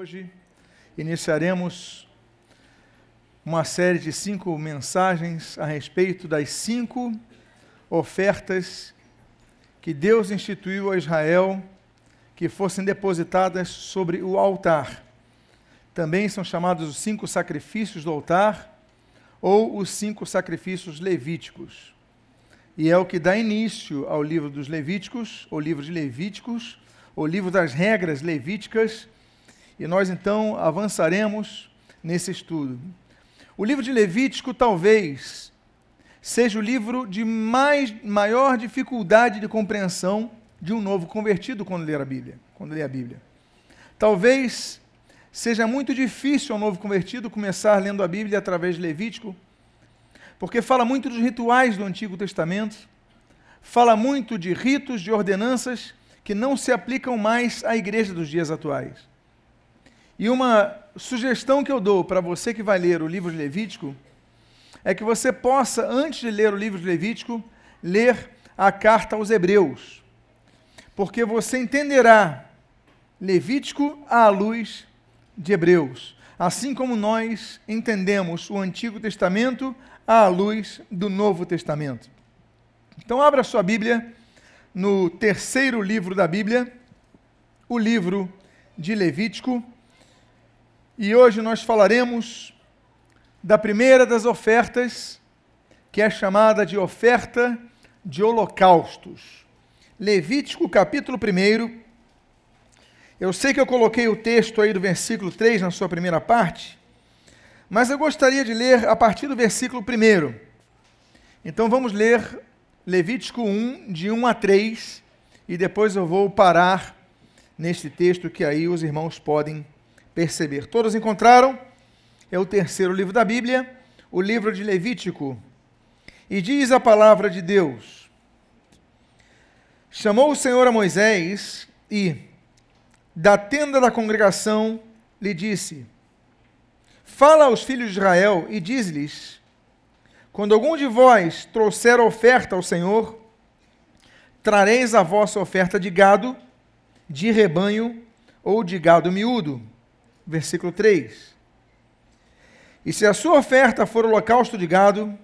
Hoje iniciaremos uma série de cinco mensagens a respeito das cinco ofertas que Deus instituiu a Israel que fossem depositadas sobre o altar. Também são chamados os cinco sacrifícios do altar ou os cinco sacrifícios levíticos. E é o que dá início ao livro dos Levíticos, ou livro de Levíticos, o livro das regras levíticas, e nós então avançaremos nesse estudo. O livro de Levítico talvez seja o livro de mais, maior dificuldade de compreensão de um novo convertido quando lê a Bíblia. Quando lê a Bíblia. Talvez seja muito difícil ao novo convertido começar lendo a Bíblia através de Levítico, porque fala muito dos rituais do Antigo Testamento, fala muito de ritos, de ordenanças que não se aplicam mais à igreja dos dias atuais. E uma sugestão que eu dou para você que vai ler o livro de Levítico é que você possa, antes de ler o livro de Levítico, ler a carta aos Hebreus. Porque você entenderá Levítico à luz de Hebreus, assim como nós entendemos o Antigo Testamento à luz do Novo Testamento. Então, abra sua Bíblia no terceiro livro da Bíblia, o livro de Levítico. E hoje nós falaremos da primeira das ofertas, que é chamada de oferta de holocaustos. Levítico, capítulo 1. Eu sei que eu coloquei o texto aí do versículo 3 na sua primeira parte, mas eu gostaria de ler a partir do versículo 1. Então vamos ler Levítico 1, de 1 a 3, e depois eu vou parar neste texto que aí os irmãos podem perceber. Todos encontraram? É o terceiro livro da Bíblia, o livro de Levítico. E diz a palavra de Deus: Chamou o Senhor a Moisés e, da tenda da congregação, lhe disse: Fala aos filhos de Israel e diz-lhes: quando algum de vós trouxer oferta ao Senhor, trareis a vossa oferta de gado, de rebanho ou de gado miúdo. Versículo 3. E se a sua oferta for holocausto de gado,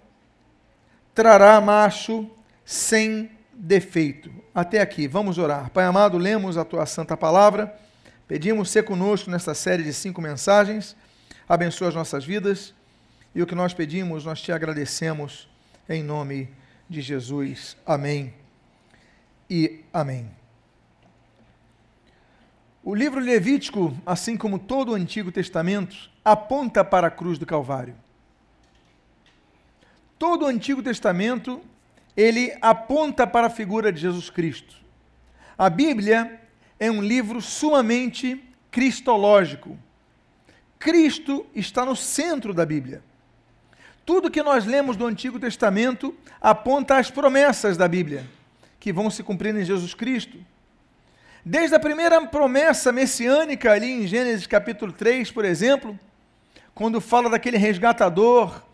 trará macho sem defeito. Até aqui, vamos orar. Pai amado, lemos a tua santa palavra, pedimos ser conosco nesta série de cinco mensagens, abençoa as nossas vidas e o que nós pedimos, nós te agradecemos em nome de Jesus. Amém e amém. O livro Levítico, assim como todo o Antigo Testamento, aponta para a cruz do Calvário. Todo o Antigo Testamento, ele aponta para a figura de Jesus Cristo. A Bíblia é um livro sumamente cristológico. Cristo está no centro da Bíblia. Tudo que nós lemos do Antigo Testamento aponta às promessas da Bíblia, que vão se cumprir em Jesus Cristo. Desde a primeira promessa messiânica, ali em Gênesis capítulo 3, por exemplo, quando fala daquele resgatador,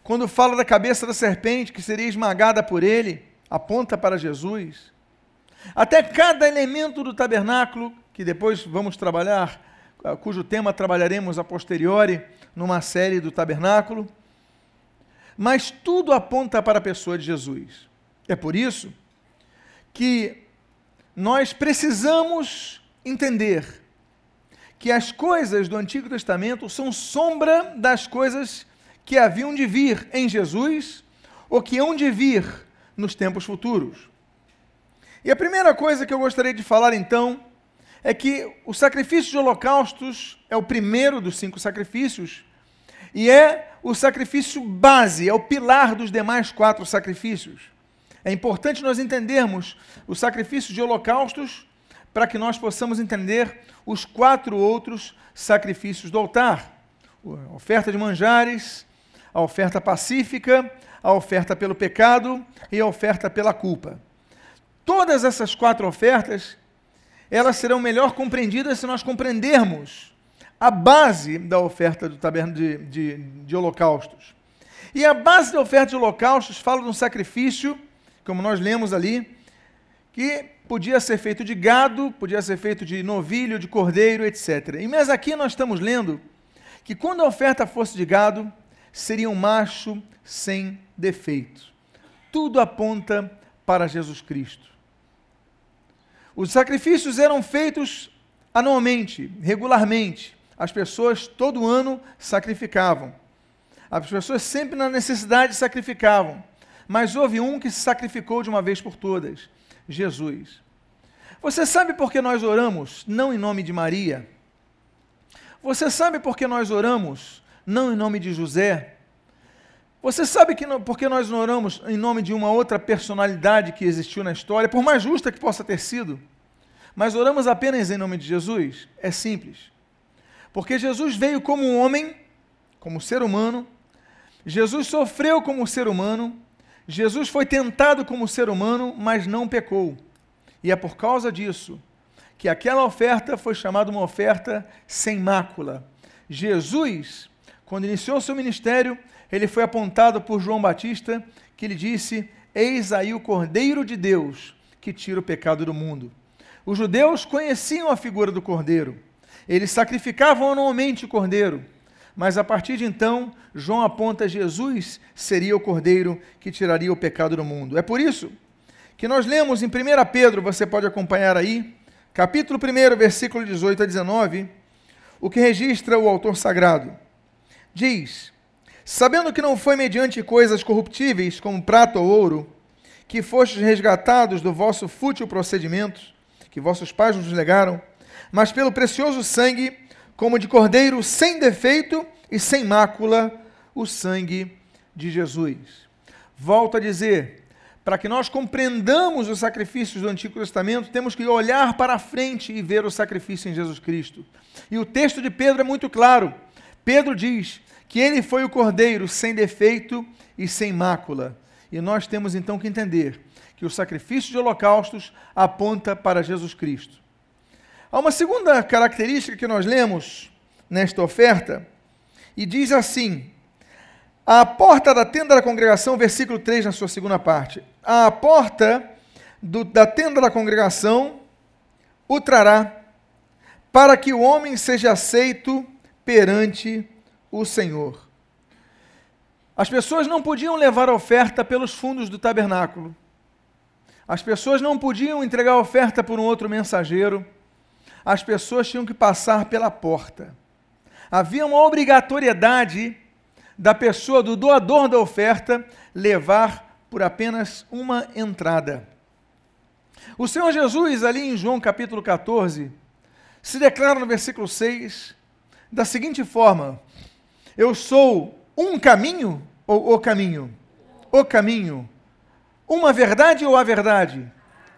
quando fala da cabeça da serpente que seria esmagada por ele, aponta para Jesus. Até cada elemento do tabernáculo, que depois vamos trabalhar, cujo tema trabalharemos a posteriori numa série do tabernáculo, mas tudo aponta para a pessoa de Jesus. É por isso que nós precisamos entender que as coisas do Antigo Testamento são sombra das coisas que haviam de vir em Jesus ou que hão de vir nos tempos futuros. E a primeira coisa que eu gostaria de falar então é que o sacrifício de holocaustos é o primeiro dos cinco sacrifícios e é o sacrifício base, é o pilar dos demais quatro sacrifícios. É importante nós entendermos o sacrifício de holocaustos para que nós possamos entender os quatro outros sacrifícios do altar: a oferta de manjares, a oferta pacífica, a oferta pelo pecado e a oferta pela culpa. Todas essas quatro ofertas, elas serão melhor compreendidas se nós compreendermos a base da oferta do tabernáculo de, de, de holocaustos. E a base da oferta de holocaustos fala de um sacrifício, como nós lemos ali, que podia ser feito de gado, podia ser feito de novilho, de cordeiro, etc. E mas aqui nós estamos lendo que quando a oferta fosse de gado, seria um macho sem defeito. Tudo aponta para Jesus Cristo. Os sacrifícios eram feitos anualmente, regularmente. As pessoas todo ano sacrificavam. As pessoas sempre na necessidade sacrificavam. Mas houve um que se sacrificou de uma vez por todas: Jesus. Você sabe por que nós oramos não em nome de Maria? Você sabe por que nós oramos não em nome de José? Você sabe que por que nós oramos em nome de uma outra personalidade que existiu na história, por mais justa que possa ter sido? Mas oramos apenas em nome de Jesus? É simples. Porque Jesus veio como um homem, como ser humano, Jesus sofreu como ser humano, Jesus foi tentado como ser humano, mas não pecou. E é por causa disso que aquela oferta foi chamada uma oferta sem mácula. Jesus, quando iniciou seu ministério, ele foi apontado por João Batista, que lhe disse: Eis aí o Cordeiro de Deus que tira o pecado do mundo. Os judeus conheciam a figura do cordeiro. Eles sacrificavam anualmente o cordeiro. Mas a partir de então, João aponta Jesus seria o cordeiro que tiraria o pecado do mundo. É por isso que nós lemos em 1 Pedro, você pode acompanhar aí, capítulo 1, versículo 18 a 19, o que registra o autor sagrado. Diz: Sabendo que não foi mediante coisas corruptíveis, como prata ou ouro, que fostes resgatados do vosso fútil procedimento, que vossos pais nos legaram, mas pelo precioso sangue, como de cordeiro sem defeito e sem mácula, o sangue de Jesus. Volto a dizer, para que nós compreendamos os sacrifícios do Antigo Testamento, temos que olhar para frente e ver o sacrifício em Jesus Cristo. E o texto de Pedro é muito claro. Pedro diz que ele foi o cordeiro sem defeito e sem mácula. E nós temos então que entender que o sacrifício de holocaustos aponta para Jesus Cristo. Há uma segunda característica que nós lemos nesta oferta, e diz assim: a porta da tenda da congregação, versículo 3, na sua segunda parte. A porta do, da tenda da congregação o trará, para que o homem seja aceito perante o Senhor. As pessoas não podiam levar a oferta pelos fundos do tabernáculo. As pessoas não podiam entregar a oferta por um outro mensageiro. As pessoas tinham que passar pela porta. Havia uma obrigatoriedade da pessoa, do doador da oferta, levar por apenas uma entrada. O Senhor Jesus, ali em João capítulo 14, se declara no versículo 6 da seguinte forma: Eu sou um caminho ou o caminho? O caminho. Uma verdade ou a verdade?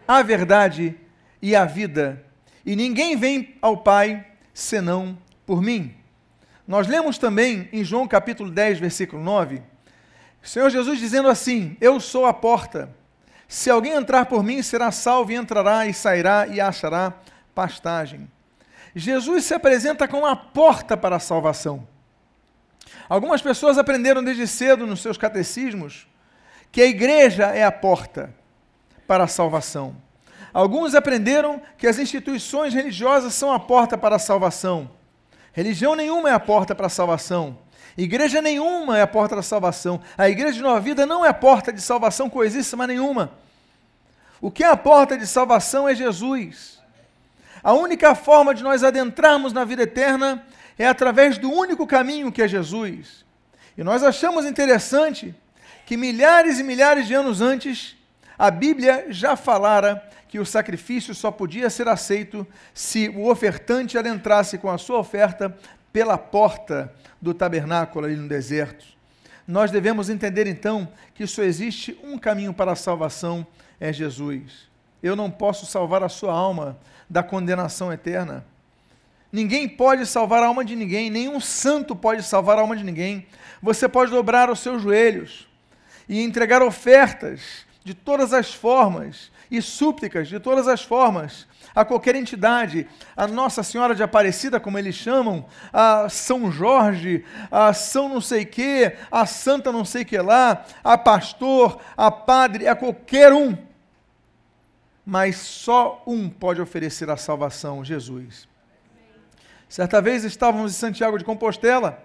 A verdade e a vida. E ninguém vem ao Pai senão por mim. Nós lemos também em João capítulo 10, versículo 9, o Senhor Jesus dizendo assim: Eu sou a porta. Se alguém entrar por mim, será salvo e entrará e sairá e achará pastagem. Jesus se apresenta como a porta para a salvação. Algumas pessoas aprenderam desde cedo nos seus catecismos que a igreja é a porta para a salvação. Alguns aprenderam que as instituições religiosas são a porta para a salvação. Religião nenhuma é a porta para a salvação. Igreja nenhuma é a porta da salvação. A igreja de Nova Vida não é a porta de salvação coisíssima nenhuma. O que é a porta de salvação é Jesus. A única forma de nós adentrarmos na vida eterna é através do único caminho que é Jesus. E nós achamos interessante que milhares e milhares de anos antes, a Bíblia já falara que o sacrifício só podia ser aceito se o ofertante adentrasse com a sua oferta pela porta do tabernáculo ali no deserto. Nós devemos entender então que só existe um caminho para a salvação, é Jesus. Eu não posso salvar a sua alma da condenação eterna. Ninguém pode salvar a alma de ninguém, nenhum santo pode salvar a alma de ninguém. Você pode dobrar os seus joelhos e entregar ofertas de todas as formas, e súplicas de todas as formas a qualquer entidade, a Nossa Senhora de Aparecida, como eles chamam, a São Jorge, a São não sei que, a Santa não sei que lá, a pastor, a padre, a qualquer um. mas só um pode oferecer a salvação, Jesus. Certa vez estávamos em Santiago de Compostela,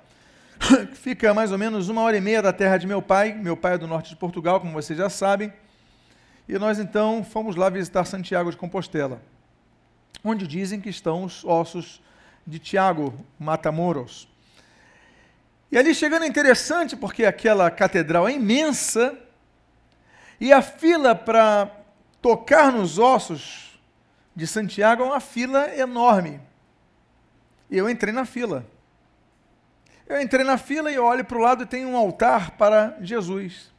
que fica mais ou menos uma hora e meia da terra de meu pai. Meu pai é do norte de Portugal, como vocês já sabem. E nós então fomos lá visitar Santiago de Compostela, onde dizem que estão os ossos de Tiago Matamoros. E ali chegando é interessante, porque aquela catedral é imensa, e a fila para tocar nos ossos de Santiago é uma fila enorme. E eu entrei na fila. Eu entrei na fila e olho para o lado e tem um altar para Jesus.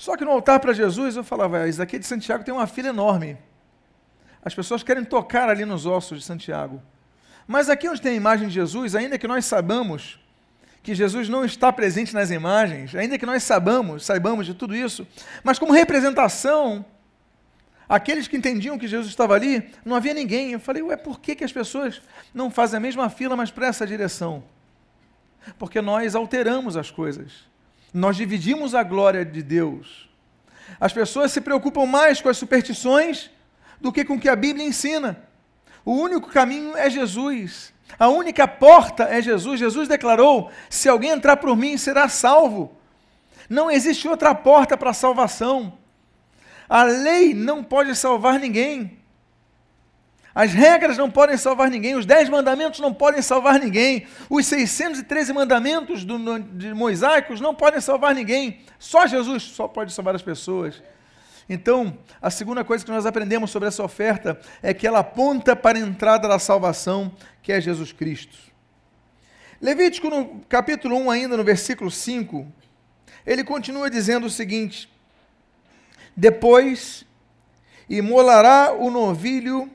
Só que no altar para Jesus eu falava, isso aqui de Santiago tem uma fila enorme. As pessoas querem tocar ali nos ossos de Santiago. Mas aqui onde tem a imagem de Jesus, ainda que nós saibamos que Jesus não está presente nas imagens, ainda que nós saibamos, saibamos de tudo isso, mas como representação, aqueles que entendiam que Jesus estava ali, não havia ninguém. Eu falei, ué, por que, que as pessoas não fazem a mesma fila, mas para essa direção? Porque nós alteramos as coisas, nós dividimos a glória de Deus. As pessoas se preocupam mais com as superstições do que com o que a Bíblia ensina. O único caminho é Jesus. A única porta é Jesus. Jesus declarou: se alguém entrar por mim, será salvo. Não existe outra porta para a salvação. A lei não pode salvar ninguém. As regras não podem salvar ninguém, os dez mandamentos não podem salvar ninguém, os 613 mandamentos do, de mosaicos não podem salvar ninguém. Só Jesus só pode salvar as pessoas. Então, a segunda coisa que nós aprendemos sobre essa oferta é que ela aponta para a entrada da salvação, que é Jesus Cristo. Levítico, no capítulo 1, ainda no versículo 5, ele continua dizendo o seguinte: Depois imolará o novilho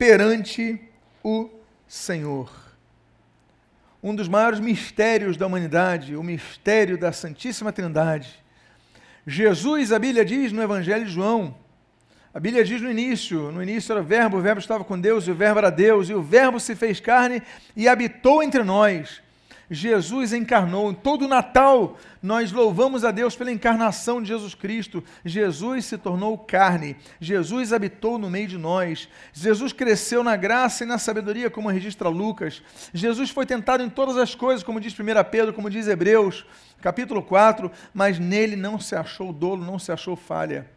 perante o Senhor. Um dos maiores mistérios da humanidade, o mistério da Santíssima Trindade Jesus, a Bíblia diz no Evangelho de João, a Bíblia diz no início, no início era o verbo, o verbo estava com Deus, e o verbo era Deus, e o verbo se fez carne e habitou entre nós. Jesus encarnou. Em todo Natal, nós louvamos a Deus pela encarnação de Jesus Cristo. Jesus se tornou carne. Jesus habitou no meio de nós. Jesus cresceu na graça e na sabedoria, como registra Lucas. Jesus foi tentado em todas as coisas, como diz 1 Pedro, como diz Hebreus, capítulo 4, mas nele não se achou dolo, não se achou falha.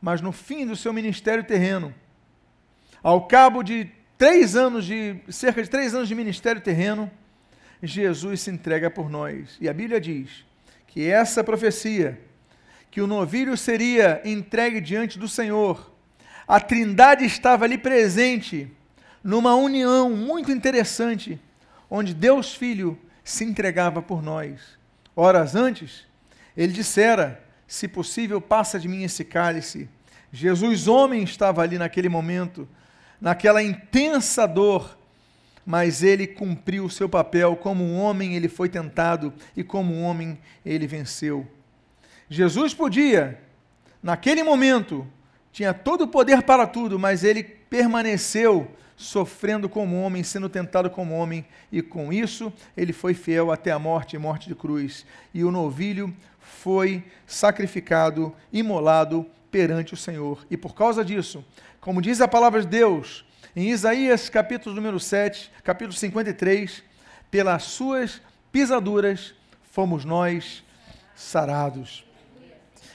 Mas no fim do seu ministério terreno, ao cabo de três anos de, cerca de três anos de ministério terreno, Jesus se entrega por nós. E a Bíblia diz que essa profecia, que o novilho seria entregue diante do Senhor, a Trindade estava ali presente, numa união muito interessante, onde Deus Filho se entregava por nós. Horas antes, ele dissera: Se possível, passa de mim esse cálice. Jesus, homem, estava ali naquele momento, naquela intensa dor, mas ele cumpriu o seu papel. Como um homem, ele foi tentado e como um homem, ele venceu. Jesus podia, naquele momento, tinha todo o poder para tudo, mas ele permaneceu sofrendo como homem, sendo tentado como homem, e com isso ele foi fiel até a morte e morte de cruz. E o novilho foi sacrificado, imolado perante o Senhor. E por causa disso, como diz a palavra de Deus, em Isaías, capítulo número 7, capítulo 53, pelas suas pisaduras fomos nós sarados.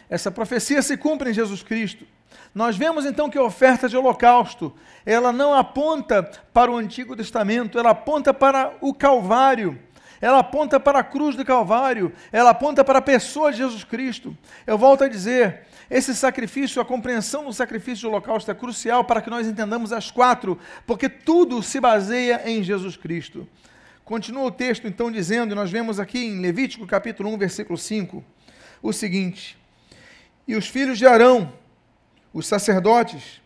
Essa profecia se cumpre em Jesus Cristo. Nós vemos então que a oferta de holocausto, ela não aponta para o Antigo Testamento, ela aponta para o Calvário ela aponta para a cruz do Calvário, ela aponta para a pessoa de Jesus Cristo. Eu volto a dizer, esse sacrifício, a compreensão do sacrifício do holocausto é crucial para que nós entendamos as quatro, porque tudo se baseia em Jesus Cristo. Continua o texto então dizendo, e nós vemos aqui em Levítico capítulo 1, versículo 5, o seguinte: E os filhos de Arão, os sacerdotes,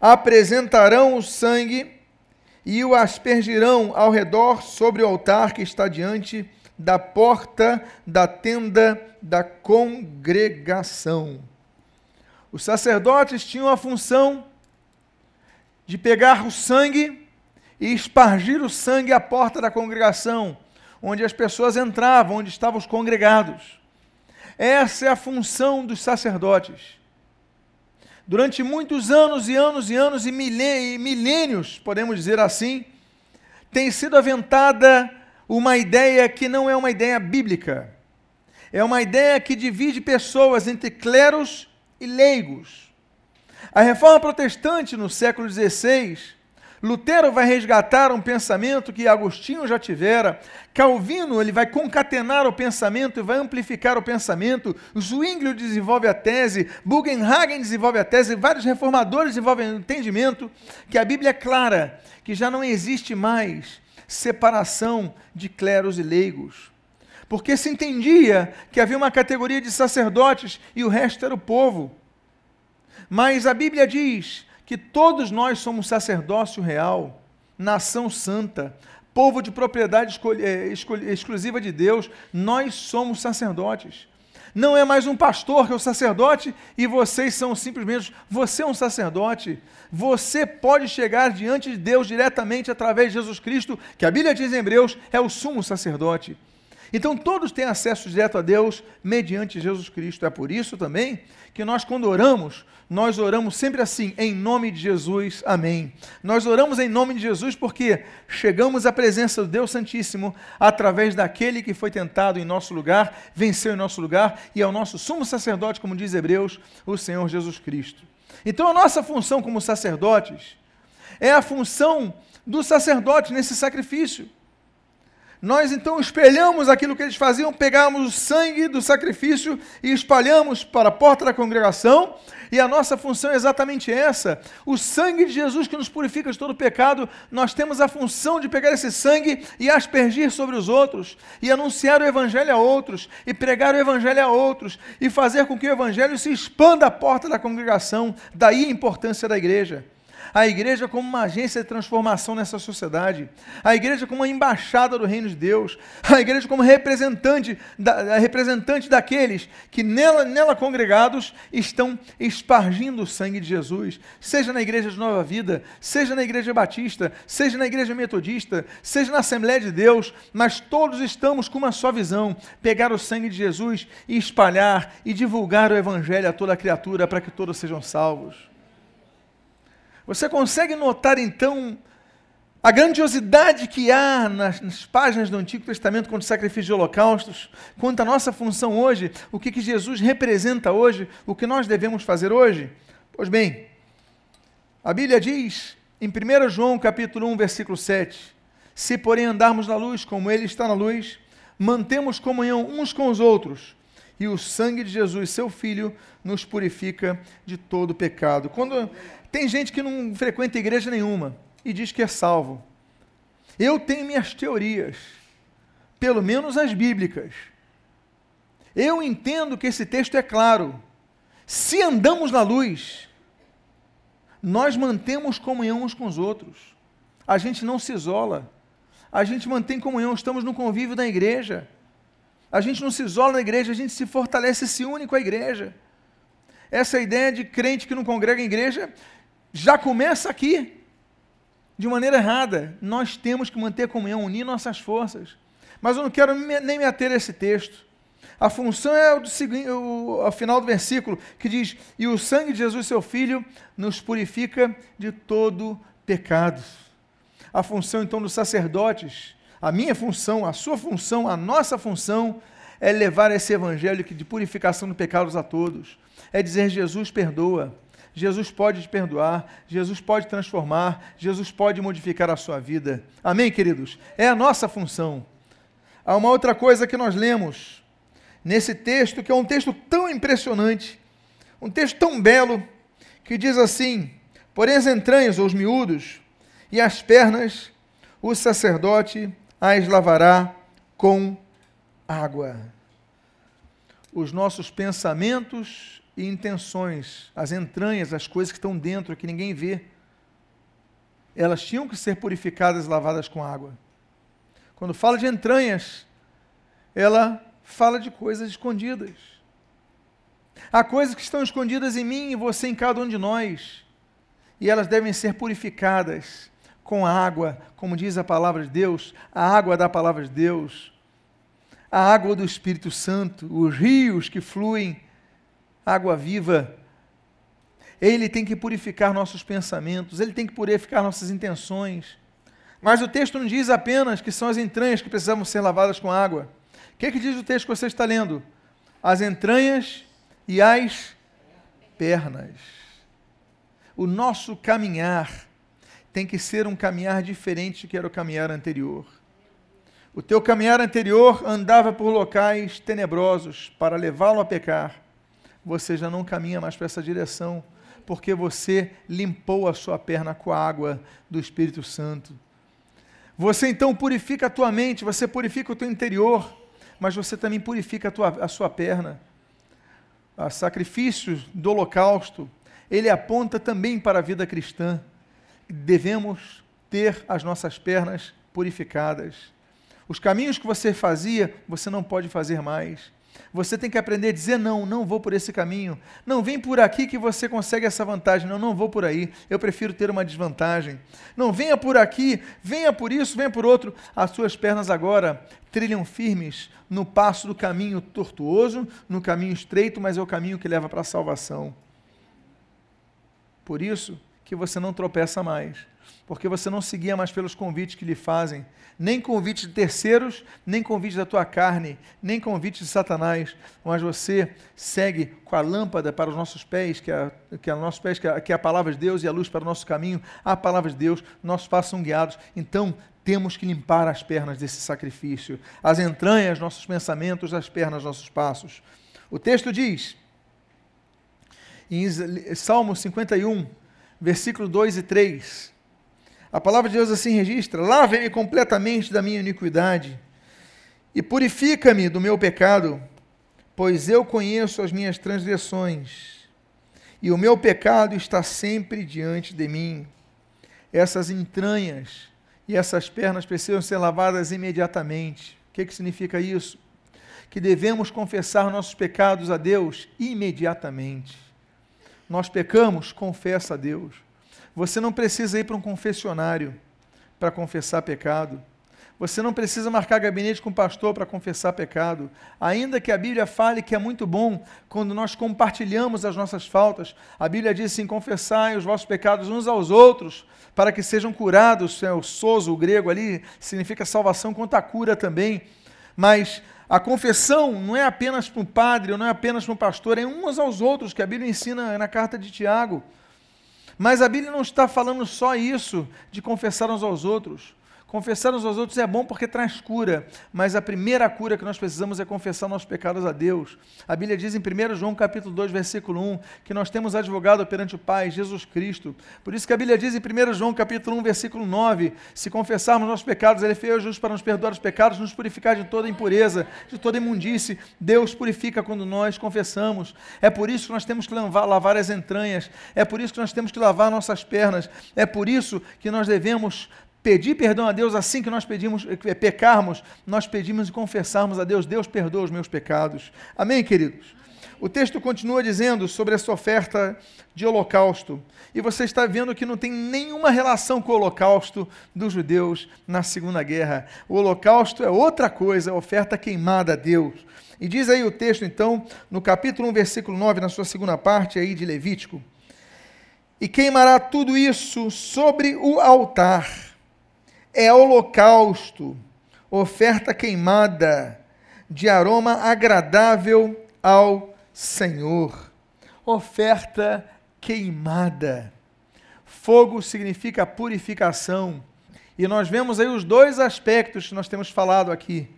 apresentarão o sangue e o aspergirão ao redor sobre o altar que está diante da porta da tenda da congregação. Os sacerdotes tinham a função de pegar o sangue e espargir o sangue à porta da congregação, onde as pessoas entravam, onde estavam os congregados. Essa é a função dos sacerdotes. durante muitos anos e anos e anos e milênios, podemos dizer assim, tem sido aventada uma ideia que não é uma ideia bíblica. É uma ideia que divide pessoas entre cleros e leigos. A reforma protestante no século XVI Lutero vai resgatar um pensamento que Agostinho já tivera. Calvino ele vai concatenar o pensamento e vai amplificar o pensamento. Zwinglio desenvolve a tese, Bugenhagen desenvolve a tese, vários reformadores desenvolvem o entendimento que a Bíblia é clara, que já não existe mais separação de cleros e leigos. Porque se entendia que havia uma categoria de sacerdotes e o resto era o povo. Mas a Bíblia diz que todos nós somos sacerdócio real, nação santa, povo de propriedade eh, exclusiva de Deus, nós somos sacerdotes. Não é mais um pastor que é o sacerdote e vocês são simplesmente, você é um sacerdote. Você pode chegar diante de Deus diretamente através de Jesus Cristo, que a Bíblia diz em Hebreus, é o sumo sacerdote. Então todos têm acesso direto a Deus mediante Jesus Cristo. É por isso também que nós, quando oramos, nós oramos sempre assim, em nome de Jesus, amém. Nós oramos em nome de Jesus porque chegamos à presença do Deus Santíssimo através daquele que foi tentado em nosso lugar, venceu em nosso lugar e é o nosso sumo sacerdote, como diz Hebreus, o Senhor Jesus Cristo. Então a nossa função como sacerdotes é a função do sacerdote nesse sacrifício nós então espelhamos aquilo que eles faziam, pegamos o sangue do sacrifício e espalhamos para a porta da congregação, e a nossa função é exatamente essa. O sangue de Jesus que nos purifica de todo pecado, nós temos a função de pegar esse sangue e aspergir sobre os outros, e anunciar o evangelho a outros, e pregar o evangelho a outros, e fazer com que o evangelho se expanda à porta da congregação. Daí a importância da igreja a igreja como uma agência de transformação nessa sociedade, a igreja como uma embaixada do reino de Deus, a igreja como representante, da, representante daqueles que nela, nela congregados estão espargindo o sangue de Jesus, seja na igreja de Nova Vida, seja na igreja batista, seja na igreja metodista, seja na Assembleia de Deus, mas todos estamos com uma só visão: pegar o sangue de Jesus e espalhar e divulgar o evangelho a toda criatura para que todos sejam salvos. Você consegue notar então a grandiosidade que há nas, nas, páginas do Antigo Testamento quanto sacrifício de holocaustos, quanto à nossa função hoje, o que, que Jesus representa hoje, o que nós devemos fazer hoje? Pois bem, a Bíblia diz em 1 João capítulo 1, versículo 7, se porém andarmos na luz como ele está na luz, mantemos comunhão uns com os outros, e o sangue de Jesus, seu Filho, nos purifica de todo pecado. Quando tem gente que não frequenta igreja nenhuma e diz que é salvo. Eu tenho minhas teorias, pelo menos as bíblicas. Eu entendo que esse texto é claro. Se andamos na luz, nós mantemos comunhão uns com os outros. A gente não se isola. A gente mantém comunhão, estamos no convívio da igreja. A gente não se isola na igreja, a gente se fortalece, se une com a igreja. Essa ideia de crente que não congrega em igreja já começa aqui, de maneira errada. Nós temos que manter a comunhão, unir nossas forças. Mas eu não quero nem me ater a esse texto. A função é o, seguinte, o, o final do versículo, que diz: E o sangue de Jesus, seu Filho, nos purifica de todo pecado. A função, então, dos sacerdotes, a minha função, a sua função, a nossa função, é levar esse evangelho de purificação de pecados a todos. É dizer: Jesus perdoa. Jesus pode te perdoar, Jesus pode transformar, Jesus pode modificar a sua vida. Amém, queridos? É a nossa função. Há uma outra coisa que nós lemos nesse texto, que é um texto tão impressionante, um texto tão belo, que diz assim: Porém, as entranhas, ou os miúdos, e as pernas, o sacerdote as lavará com água. Os nossos pensamentos e intenções, as entranhas, as coisas que estão dentro, que ninguém vê, elas tinham que ser purificadas e lavadas com água. Quando fala de entranhas, ela fala de coisas escondidas. Há coisas que estão escondidas em mim e você, em cada um de nós, e elas devem ser purificadas com água, como diz a palavra de Deus, a água da palavra de Deus, a água do Espírito Santo, os rios que fluem água viva. Ele tem que purificar nossos pensamentos, ele tem que purificar nossas intenções. Mas o texto não diz apenas que são as entranhas que precisavam ser lavadas com água. O que, é que diz o texto que você está lendo? As entranhas e as pernas. O nosso caminhar tem que ser um caminhar diferente do que era o caminhar anterior. O teu caminhar anterior andava por locais tenebrosos para levá-lo a pecar. Você já não caminha mais para essa direção, porque você limpou a sua perna com a água do Espírito Santo. Você então purifica a tua mente, você purifica o teu interior, mas você também purifica a, tua, a sua perna. O sacrifício do holocausto, ele aponta também para a vida cristã. Devemos ter as nossas pernas purificadas. Os caminhos que você fazia, você não pode fazer mais. Você tem que aprender a dizer não, não vou por esse caminho. Não vem por aqui que você consegue essa vantagem. Não, não vou por aí. Eu prefiro ter uma desvantagem. Não venha por aqui, venha por isso, venha por outro. As suas pernas agora trilham firmes no passo do caminho tortuoso, no caminho estreito, mas é o caminho que leva para a salvação. Por isso que você não tropeça mais porque você não seguia mais pelos convites que lhe fazem, nem convites de terceiros, nem convites da tua carne, nem convites de Satanás, mas você segue com a lâmpada para os nossos pés, que é, que é, nossos pés, que é, que é a palavra de Deus e a luz para o nosso caminho, a palavra de Deus, nossos passos são guiados. Então, temos que limpar as pernas desse sacrifício, as entranhas, nossos pensamentos, as pernas, nossos passos. O texto diz, em Salmo 51, versículo 2 e 3, a palavra de Deus assim registra: lave-me completamente da minha iniquidade e purifica-me do meu pecado, pois eu conheço as minhas transgressões e o meu pecado está sempre diante de mim. Essas entranhas e essas pernas precisam ser lavadas imediatamente. O que, que significa isso? Que devemos confessar nossos pecados a Deus imediatamente. Nós pecamos, confessa a Deus. Você não precisa ir para um confessionário para confessar pecado. Você não precisa marcar gabinete com o pastor para confessar pecado. Ainda que a Bíblia fale que é muito bom quando nós compartilhamos as nossas faltas. A Bíblia diz assim: confessai os vossos pecados uns aos outros, para que sejam curados. É o sozo, o grego ali, significa salvação quanto a cura também. Mas a confissão não é apenas para o padre, não é apenas para o pastor, é uns aos outros, que a Bíblia ensina na carta de Tiago. Mas a Bíblia não está falando só isso, de confessar uns aos outros. Confessar uns aos outros é bom porque traz cura, mas a primeira cura que nós precisamos é confessar nossos pecados a Deus. A Bíblia diz em 1 João capítulo 2, versículo 1, que nós temos advogado perante o Pai, Jesus Cristo. Por isso que a Bíblia diz em 1 João capítulo 1, versículo 9, se confessarmos nossos pecados, Ele é fiel e justo para nos perdoar os pecados, nos purificar de toda impureza, de toda imundície. Deus purifica quando nós confessamos. É por isso que nós temos que lavar, lavar as entranhas, é por isso que nós temos que lavar nossas pernas, é por isso que nós devemos Pedir perdão a Deus assim que nós pedimos, é, pecarmos, nós pedimos e confessarmos a Deus, Deus perdoa os meus pecados. Amém, queridos? O texto continua dizendo sobre essa oferta de holocausto. E você está vendo que não tem nenhuma relação com o holocausto dos judeus na Segunda Guerra. O holocausto é outra coisa, oferta queimada a Deus. E diz aí o texto, então, no capítulo 1, versículo 9, na sua segunda parte aí de Levítico: E queimará tudo isso sobre o altar é holocausto, oferta queimada, de aroma agradável ao Senhor. Oferta queimada. Fogo significa purificação. E nós vemos aí os dois aspectos que nós temos falado aqui: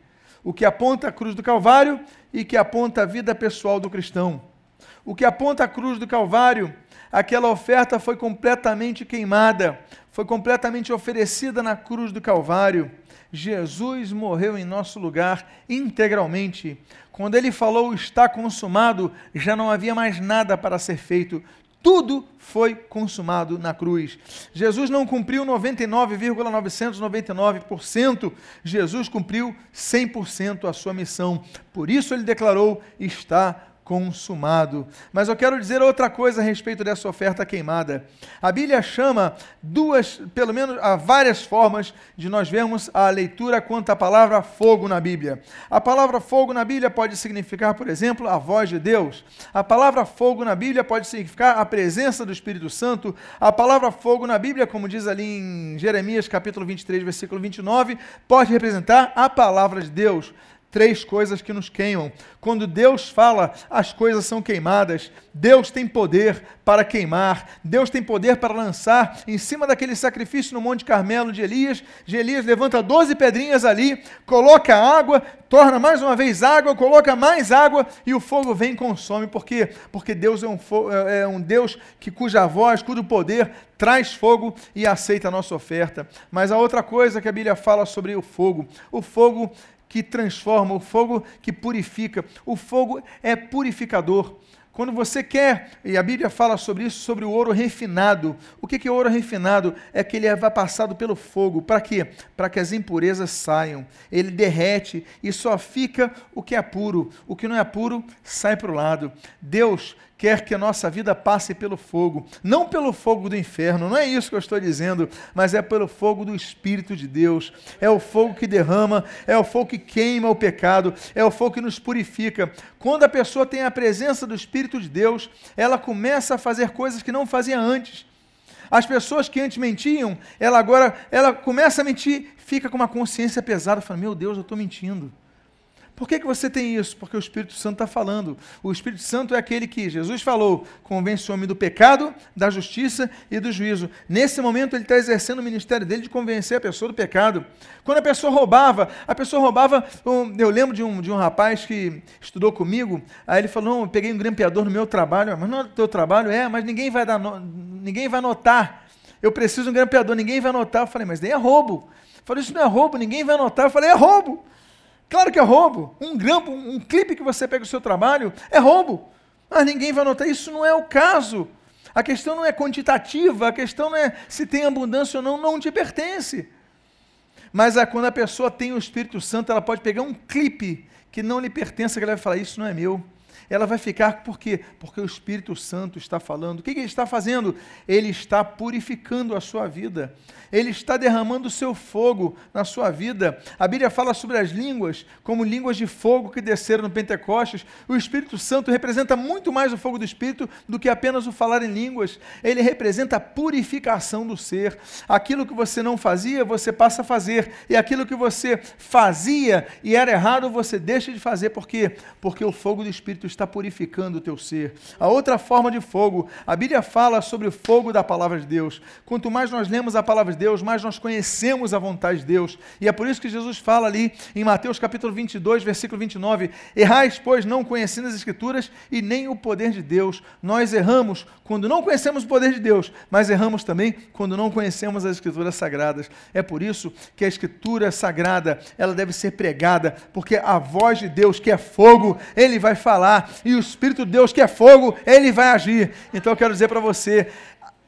o que aponta a cruz do Calvário e que aponta a vida pessoal do cristão. O que aponta a cruz do Calvário, aquela oferta foi completamente queimada, foi completamente oferecida na cruz do Calvário. Jesus morreu em nosso lugar integralmente. Quando ele falou está consumado, já não havia mais nada para ser feito. Tudo foi consumado na cruz. Jesus não cumpriu 99,999%, Jesus cumpriu 100% a sua missão. Por isso ele declarou: está consumado. Mas eu quero dizer outra coisa a respeito dessa oferta queimada. A Bíblia chama duas, pelo menos há várias formas de nós vermos a leitura quanto à palavra fogo na Bíblia. A palavra fogo na Bíblia pode significar, por exemplo, a voz de Deus. A palavra fogo na Bíblia pode significar a presença do Espírito Santo. A palavra fogo na Bíblia, como diz ali em Jeremias capítulo 23, versículo 29, pode representar a palavra de Deus três coisas que nos queimam. Quando Deus fala, as coisas são queimadas. Deus tem poder para queimar. Deus tem poder para lançar em cima daquele sacrifício no Monte Carmelo de Elias. De Elias levanta doze pedrinhas ali, coloca água, torna mais uma vez água, coloca mais água e o fogo vem e consome. Por quê? Porque Deus é um, é, é um Deus que cuja voz, cujo poder traz fogo e aceita a nossa oferta. Mas a outra coisa que a Bíblia fala sobre o fogo, o fogo que transforma, o fogo que purifica. O fogo é purificador. Quando você quer, e a Bíblia fala sobre isso, sobre o ouro refinado. O que é ouro refinado? É que ele vai passado pelo fogo. Para quê? Para que as impurezas saiam. Ele derrete e só fica o que é puro. O que não é puro sai para o lado. Deus quer que a nossa vida passe pelo fogo, não pelo fogo do inferno, não é isso que eu estou dizendo, mas é pelo fogo do Espírito de Deus. É o fogo que derrama, é o fogo que queima o pecado, é o fogo que nos purifica. Quando a pessoa tem a presença do Espírito de Deus, ela começa a fazer coisas que não fazia antes. As pessoas que antes mentiam, ela agora ela começa a mentir, fica com uma consciência pesada, fala: Meu Deus, eu estou mentindo. Por que, que você tem isso? Porque o Espírito Santo está falando. O Espírito Santo é aquele que Jesus falou, convence o homem do pecado, da justiça e do juízo. Nesse momento, ele está exercendo o ministério dele de convencer a pessoa do pecado. Quando a pessoa roubava, a pessoa roubava. Eu lembro de um, de um rapaz que estudou comigo, aí ele falou: Não, eu peguei um grampeador no meu trabalho. Mas não é teu trabalho? É, mas ninguém vai, dar no... ninguém vai notar. Eu preciso de um grampeador, ninguém vai notar. Eu falei: Mas nem é roubo. Eu falei: Isso não é roubo, ninguém vai notar. Eu falei: É roubo. Claro que é roubo. Um grampo, um clipe que você pega o seu trabalho é roubo. Mas ninguém vai notar. Isso não é o caso. A questão não é quantitativa, a questão não é se tem abundância ou não, não te pertence. Mas é quando a pessoa tem o Espírito Santo, ela pode pegar um clipe que não lhe pertence, que ela vai falar: Isso não é meu ela vai ficar por quê? Porque o Espírito Santo está falando. O que, ele está fazendo? Ele está purificando a sua vida. Ele está derramando o seu fogo na sua vida. A Bíblia fala sobre as línguas como línguas de fogo que desceram no Pentecostes. O Espírito Santo representa muito mais o fogo do Espírito do que apenas o falar em línguas. Ele representa a purificação do ser. Aquilo que você não fazia, você passa a fazer. E aquilo que você fazia e era errado, você deixa de fazer. Por quê? Porque o fogo do Espírito está purificando o teu ser. A outra forma de fogo, a Bíblia fala sobre o fogo da palavra de Deus. Quanto mais nós lemos a palavra de Deus, mais nós conhecemos a vontade de Deus. E é por isso que Jesus fala ali em Mateus capítulo 22, versículo 29, errais, pois, não conhecendo as escrituras e nem o poder de Deus. Nós erramos quando não conhecemos o poder de Deus, mas erramos também quando não conhecemos as escrituras sagradas. É por isso que a escritura sagrada, ela deve ser pregada, porque a voz de Deus, que é fogo, ele vai falar e o Espírito de Deus, que é fogo, ele vai agir. Então eu quero dizer para você,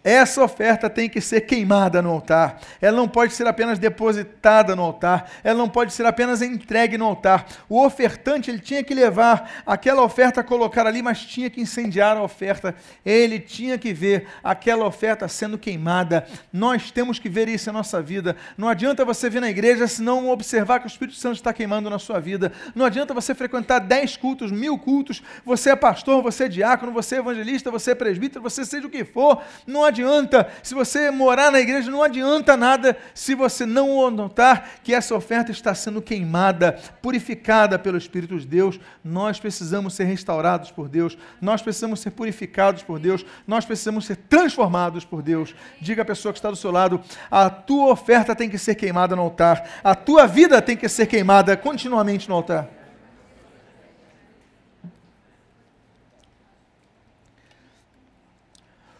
essa oferta tem que ser queimada no altar. Ela não pode ser apenas depositada no altar. Ela não pode ser apenas entregue no altar. O ofertante ele tinha que levar aquela oferta, colocar ali, mas tinha que incendiar a oferta. Ele tinha que ver aquela oferta sendo queimada. Nós temos que ver isso na nossa vida. Não adianta você vir na igreja se não observar que o Espírito Santo está queimando na sua vida. Não adianta você frequentar dez cultos, mil cultos. Você é pastor, você é diácono, você é evangelista, você é presbítero, você seja o que for. Não adianta adianta, se você morar na igreja, não adianta nada se você não notar que essa oferta está sendo queimada, purificada pelo Espírito de Deus. Nós precisamos ser restaurados por Deus, nós precisamos ser purificados por Deus, nós precisamos ser transformados por Deus. Diga à pessoa que está do seu lado: a tua oferta tem que ser queimada no altar, a tua vida tem que ser queimada continuamente no altar.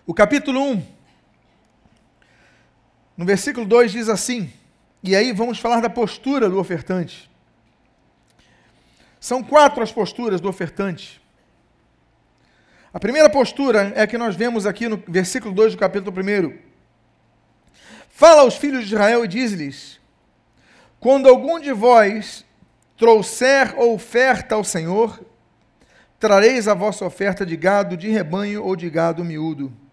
O capítulo 1, no versículo 2 diz assim, e aí vamos falar da postura do ofertante. São quatro as posturas do ofertante. A primeira postura é que nós vemos aqui no versículo 2 do capítulo 1. Fala aos filhos de Israel e diz-lhes: Quando algum de vós trouxer oferta ao Senhor, trareis a vossa oferta de gado de rebanho ou de gado miúdo.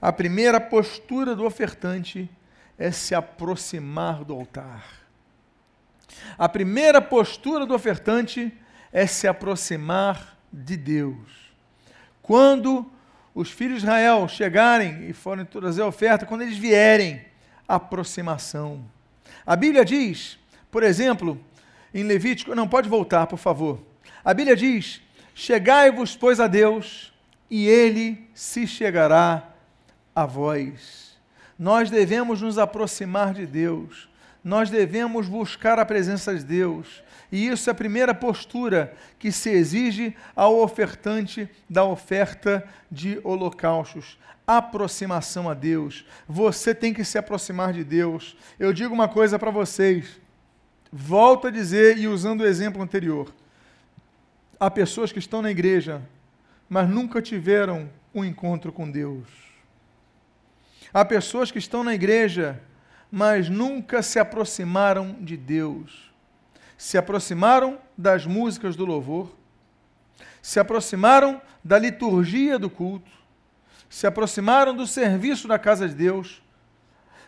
A primeira postura do ofertante é se aproximar do altar. A primeira postura do ofertante é se aproximar de Deus. Quando os filhos de Israel chegarem e forem trazer a oferta, quando eles vierem, aproximação. A Bíblia diz, por exemplo, em Levítico, não pode voltar, por favor. A Bíblia diz: Chegai-vos, pois, a Deus, e ele se chegará a vós. Nós devemos nos aproximar de Deus, nós devemos buscar a presença de Deus, e isso é a primeira postura que se exige ao ofertante da oferta de holocaustos. Aproximação a Deus. Você tem que se aproximar de Deus. Eu digo uma coisa para vocês. Volto a dizer, e usando o exemplo anterior há pessoas que estão na igreja, mas nunca tiveram um encontro com Deus. Há pessoas que estão na igreja, mas nunca se aproximaram de Deus. Se aproximaram das músicas do louvor, se aproximaram da liturgia do culto, se aproximaram do serviço da casa de Deus,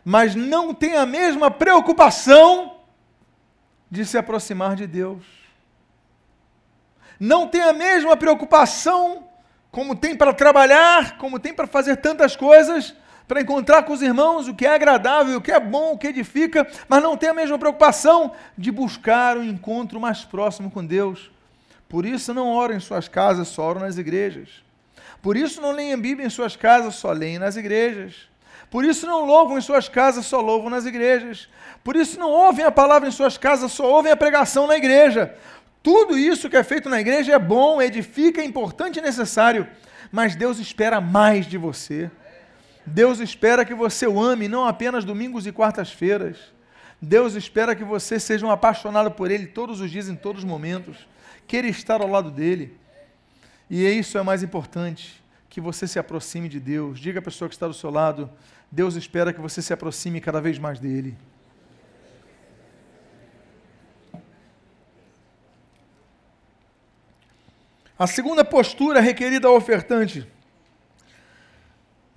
mas não têm a mesma preocupação de se aproximar de Deus. Não tem a mesma preocupação como tem para trabalhar, como tem para fazer tantas coisas, para encontrar com os irmãos o que é agradável, o que é bom, o que edifica, mas não tem a mesma preocupação de buscar o um encontro mais próximo com Deus. Por isso não oram em suas casas, só oram nas igrejas. Por isso não leem a Bíblia em suas casas, só leem nas igrejas. Por isso não louvam em suas casas, só louvam nas igrejas. Por isso não ouvem a palavra em suas casas, só ouvem a pregação na igreja. Tudo isso que é feito na igreja é bom, edifica, é importante e necessário, mas Deus espera mais de você. Deus espera que você o ame, não apenas domingos e quartas-feiras. Deus espera que você seja um apaixonado por Ele todos os dias, em todos os momentos. Queira estar ao lado dEle. E isso é mais importante, que você se aproxime de Deus. Diga à pessoa que está do seu lado, Deus espera que você se aproxime cada vez mais dEle. A segunda postura requerida ao ofertante.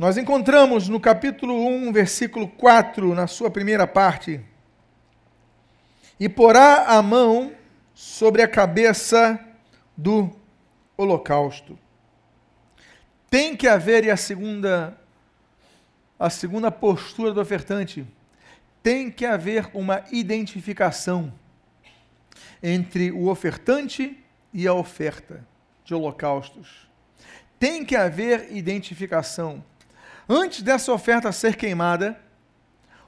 Nós encontramos no capítulo 1, versículo 4, na sua primeira parte. E porá a mão sobre a cabeça do holocausto. Tem que haver, e a segunda, a segunda postura do ofertante, tem que haver uma identificação entre o ofertante e a oferta de holocaustos. Tem que haver identificação. Antes dessa oferta ser queimada,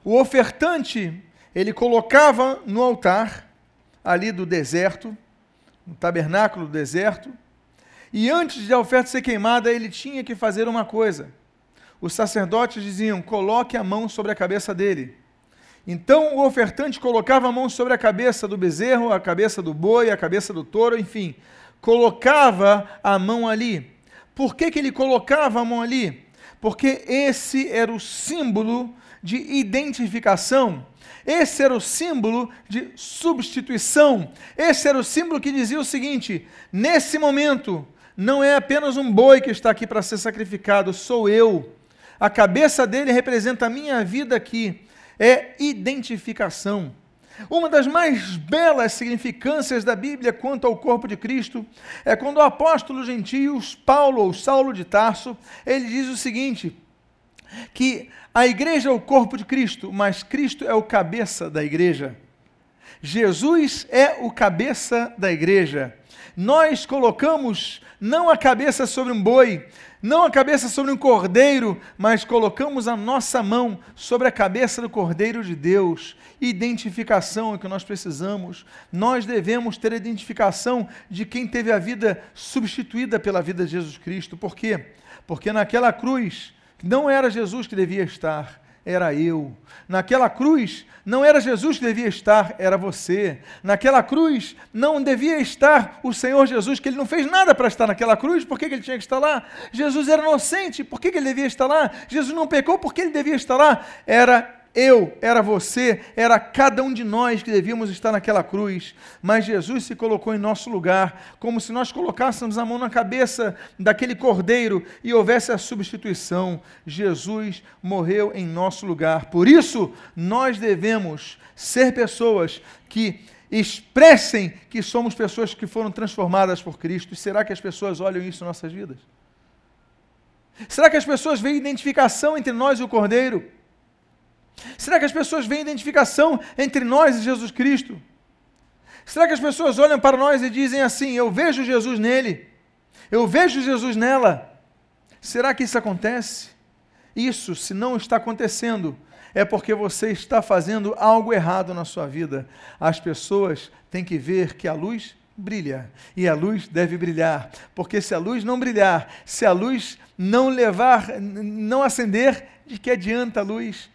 o ofertante, ele colocava no altar, ali do deserto, no tabernáculo do deserto, e antes da oferta ser queimada, ele tinha que fazer uma coisa. Os sacerdotes diziam: coloque a mão sobre a cabeça dele. Então o ofertante colocava a mão sobre a cabeça do bezerro, a cabeça do boi, a cabeça do touro, enfim, colocava a mão ali. Por que, que ele colocava a mão ali? Porque esse era o símbolo de identificação. Esse era o símbolo de substituição. Esse era o símbolo que dizia o seguinte: nesse momento, não é apenas um boi que está aqui para ser sacrificado, sou eu. A cabeça dele representa a minha vida aqui. É identificação. Uma das mais belas significâncias da Bíblia quanto ao corpo de Cristo é quando o apóstolo gentios Paulo ou Saulo de Tarso, ele diz o seguinte: que a igreja é o corpo de Cristo, mas Cristo é o cabeça da igreja. Jesus é o cabeça da igreja. Nós colocamos não a cabeça sobre um boi, não a cabeça sobre um cordeiro, mas colocamos a nossa mão sobre a cabeça do cordeiro de Deus. Identificação é o que nós precisamos. Nós devemos ter a identificação de quem teve a vida substituída pela vida de Jesus Cristo. Por quê? Porque naquela cruz não era Jesus que devia estar, era eu. Naquela cruz, não era Jesus que devia estar, era você. Naquela cruz, não devia estar o Senhor Jesus, que ele não fez nada para estar naquela cruz, por que, ele tinha que estar lá? Jesus era inocente, por que, que ele devia estar lá? Jesus não pecou, por que ele devia estar lá? Era eu, era você, era cada um de nós que devíamos estar naquela cruz, mas Jesus se colocou em nosso lugar, como se nós colocássemos a mão na cabeça daquele cordeiro e houvesse a substituição. Jesus morreu em nosso lugar. Por isso, nós devemos ser pessoas que expressem que somos pessoas que foram transformadas por Cristo. Será que as pessoas olham isso em nossas vidas? Será que as pessoas veem identificação entre nós e o Cordeiro? Será que as pessoas veem identificação entre nós e Jesus Cristo? Será que as pessoas olham para nós e dizem assim: Eu vejo Jesus nele, eu vejo Jesus nela? Será que isso acontece? Isso, se não está acontecendo, é porque você está fazendo algo errado na sua vida. As pessoas têm que ver que a luz brilha e a luz deve brilhar, porque se a luz não brilhar, se a luz não levar, não acender, de que adianta a luz?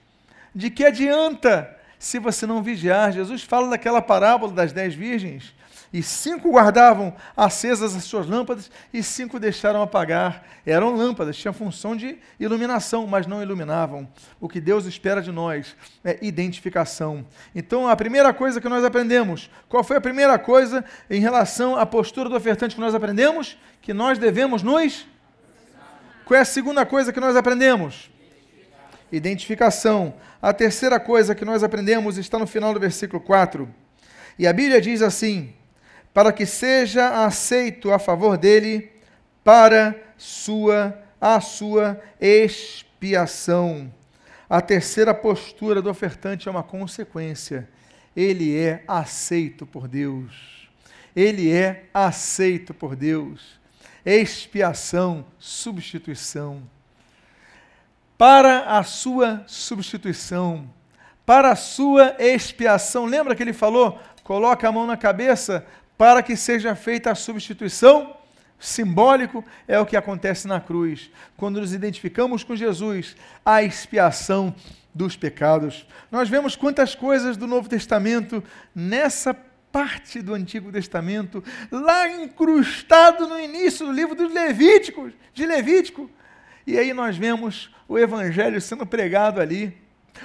De que adianta se você não vigiar? Jesus fala daquela parábola das dez virgens e cinco guardavam acesas as suas lâmpadas e cinco deixaram apagar. Eram lâmpadas, tinham função de iluminação, mas não iluminavam. O que Deus espera de nós é identificação. Então, a primeira coisa que nós aprendemos, qual foi a primeira coisa em relação à postura do ofertante que nós aprendemos? Que nós devemos nos. Qual é a segunda coisa que nós aprendemos? Identificação. A terceira coisa que nós aprendemos está no final do versículo 4. E a Bíblia diz assim: para que seja aceito a favor dele para sua a sua expiação. A terceira postura do ofertante é uma consequência. Ele é aceito por Deus. Ele é aceito por Deus. Expiação, substituição. Para a sua substituição, para a sua expiação. Lembra que ele falou? Coloca a mão na cabeça para que seja feita a substituição simbólico é o que acontece na cruz. Quando nos identificamos com Jesus, a expiação dos pecados. Nós vemos quantas coisas do Novo Testamento nessa parte do Antigo Testamento, lá incrustado no início do livro dos Levíticos, de Levítico. E aí nós vemos o evangelho sendo pregado ali.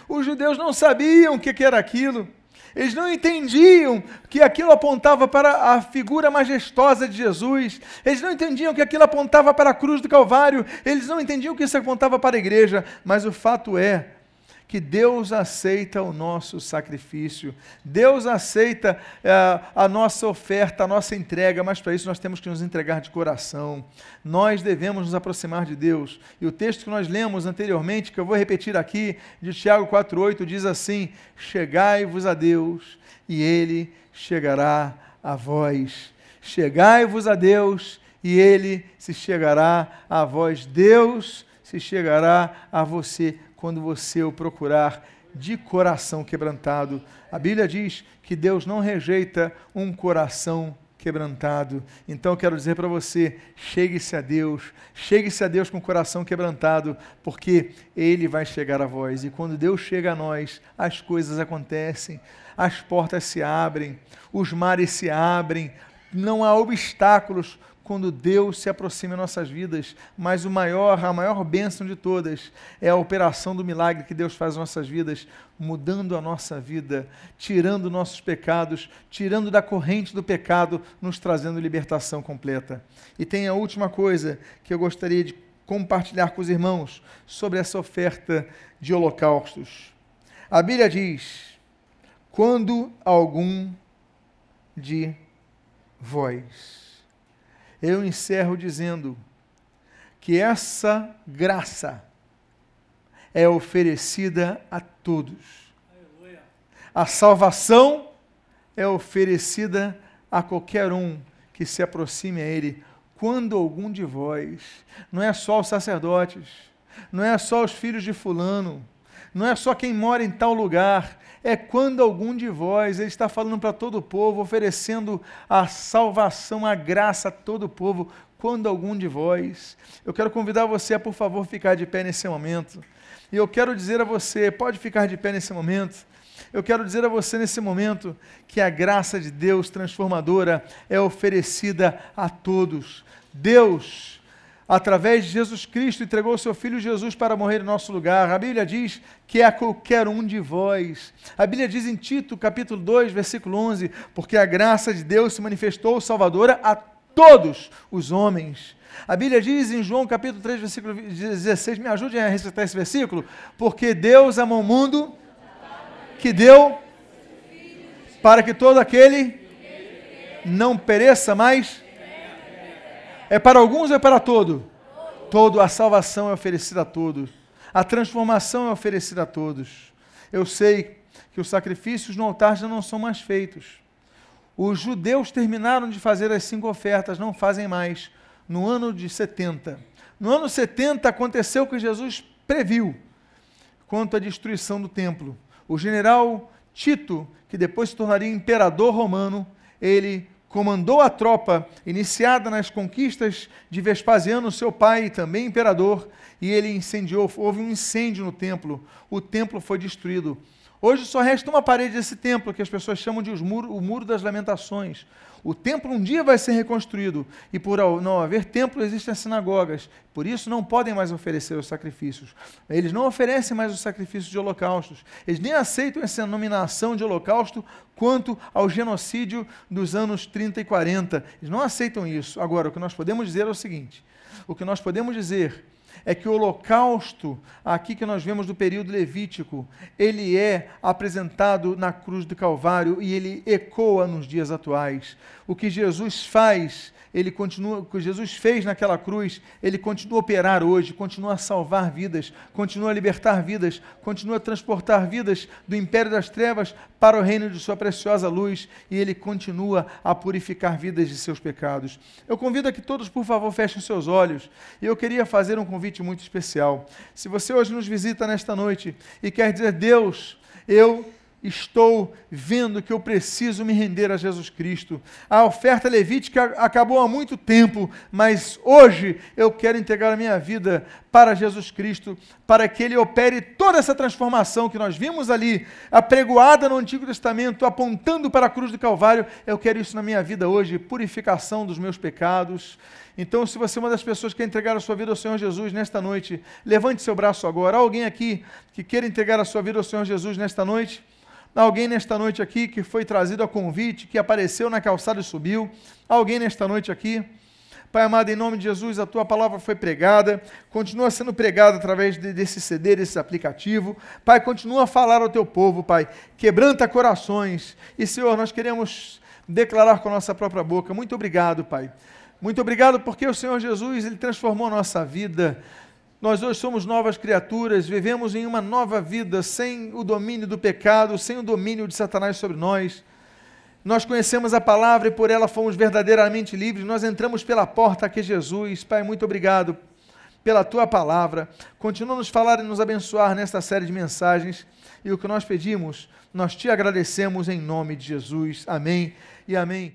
Os judeus não sabiam o que era aquilo. Eles não entendiam que aquilo apontava para a figura majestosa de Jesus. Eles não entendiam que aquilo apontava para a cruz do Calvário. Eles não entendiam que isso apontava para a igreja. Mas o fato é que Deus aceita o nosso sacrifício, Deus aceita é, a nossa oferta, a nossa entrega, mas para isso nós temos que nos entregar de coração. Nós devemos nos aproximar de Deus. E o texto que nós lemos anteriormente, que eu vou repetir aqui, de Tiago 4,8, diz assim: Chegai-vos a Deus, e Ele chegará a vós. Chegai-vos a Deus, e Ele se chegará a vós. Deus se chegará a você quando você o procurar de coração quebrantado. A Bíblia diz que Deus não rejeita um coração quebrantado. Então quero dizer para você: chegue-se a Deus, chegue-se a Deus com o coração quebrantado, porque Ele vai chegar a vós. E quando Deus chega a nós, as coisas acontecem, as portas se abrem, os mares se abrem, não há obstáculos quando Deus se aproxima em nossas vidas, mas o maior, a maior bênção de todas é a operação do milagre que Deus faz em nossas vidas, mudando a nossa vida, tirando nossos pecados, tirando da corrente do pecado, nos trazendo libertação completa. E tem a última coisa que eu gostaria de compartilhar com os irmãos sobre essa oferta de holocaustos. A Bíblia diz: quando algum de vós eu encerro dizendo que essa graça é oferecida a todos. A salvação é oferecida a qualquer um que se aproxime a Ele, quando algum de vós, não é só os sacerdotes, não é só os filhos de Fulano, não é só quem mora em tal lugar, é quando algum de vós, ele está falando para todo o povo, oferecendo a salvação, a graça a todo o povo, quando algum de vós. Eu quero convidar você a, por favor, ficar de pé nesse momento. E eu quero dizer a você, pode ficar de pé nesse momento. Eu quero dizer a você nesse momento que a graça de Deus transformadora é oferecida a todos. Deus através de Jesus Cristo, entregou seu Filho Jesus para morrer em nosso lugar. A Bíblia diz que é a qualquer um de vós. A Bíblia diz em Tito, capítulo 2, versículo 11, porque a graça de Deus se manifestou salvadora a todos os homens. A Bíblia diz em João capítulo 3, versículo 16, me ajude a recitar esse versículo, porque Deus amou o mundo que deu para que todo aquele não pereça mais é para alguns ou é para todo? Todo. A salvação é oferecida a todos. A transformação é oferecida a todos. Eu sei que os sacrifícios no altar já não são mais feitos. Os judeus terminaram de fazer as cinco ofertas, não fazem mais. No ano de 70. No ano 70 aconteceu o que Jesus previu quanto à destruição do templo. O general Tito, que depois se tornaria imperador romano, ele comandou a tropa iniciada nas conquistas de Vespasiano, seu pai, também imperador, e ele incendiou, houve um incêndio no templo. O templo foi destruído. Hoje só resta uma parede desse templo, que as pessoas chamam de muro, o Muro das Lamentações. O templo um dia vai ser reconstruído, e por não haver templo, existem as sinagogas. Por isso não podem mais oferecer os sacrifícios. Eles não oferecem mais os sacrifícios de holocaustos. Eles nem aceitam essa nominação de holocausto quanto ao genocídio dos anos 30 e 40. Eles não aceitam isso. Agora, o que nós podemos dizer é o seguinte: o que nós podemos dizer é que o holocausto, aqui que nós vemos do período levítico, ele é apresentado na cruz do Calvário e ele ecoa nos dias atuais. O que Jesus faz ele continua, o que Jesus fez naquela cruz, ele continua a operar hoje, continua a salvar vidas, continua a libertar vidas, continua a transportar vidas do império das trevas para o reino de sua preciosa luz e ele continua a purificar vidas de seus pecados. Eu convido a que todos, por favor, fechem seus olhos e eu queria fazer um convite muito especial. Se você hoje nos visita nesta noite e quer dizer, Deus, eu estou vendo que eu preciso me render a Jesus Cristo. A oferta levítica acabou há muito tempo, mas hoje eu quero entregar a minha vida para Jesus Cristo, para que Ele opere toda essa transformação que nós vimos ali, apregoada no Antigo Testamento, apontando para a cruz do Calvário. Eu quero isso na minha vida hoje, purificação dos meus pecados. Então, se você é uma das pessoas que quer entregar a sua vida ao Senhor Jesus nesta noite, levante seu braço agora. Há alguém aqui que queira entregar a sua vida ao Senhor Jesus nesta noite? Alguém nesta noite aqui que foi trazido a convite, que apareceu na calçada e subiu. Alguém nesta noite aqui. Pai amado, em nome de Jesus, a tua palavra foi pregada, continua sendo pregada através de, desse CD, desse aplicativo. Pai, continua a falar ao teu povo, Pai. Quebranta corações. E, Senhor, nós queremos declarar com a nossa própria boca. Muito obrigado, Pai. Muito obrigado porque o Senhor Jesus, Ele transformou a nossa vida. Nós hoje somos novas criaturas, vivemos em uma nova vida, sem o domínio do pecado, sem o domínio de Satanás sobre nós. Nós conhecemos a palavra e por ela fomos verdadeiramente livres. Nós entramos pela porta que é Jesus. Pai, muito obrigado pela tua palavra. Continua nos falar e nos abençoar nesta série de mensagens. E o que nós pedimos, nós te agradecemos em nome de Jesus. Amém e amém.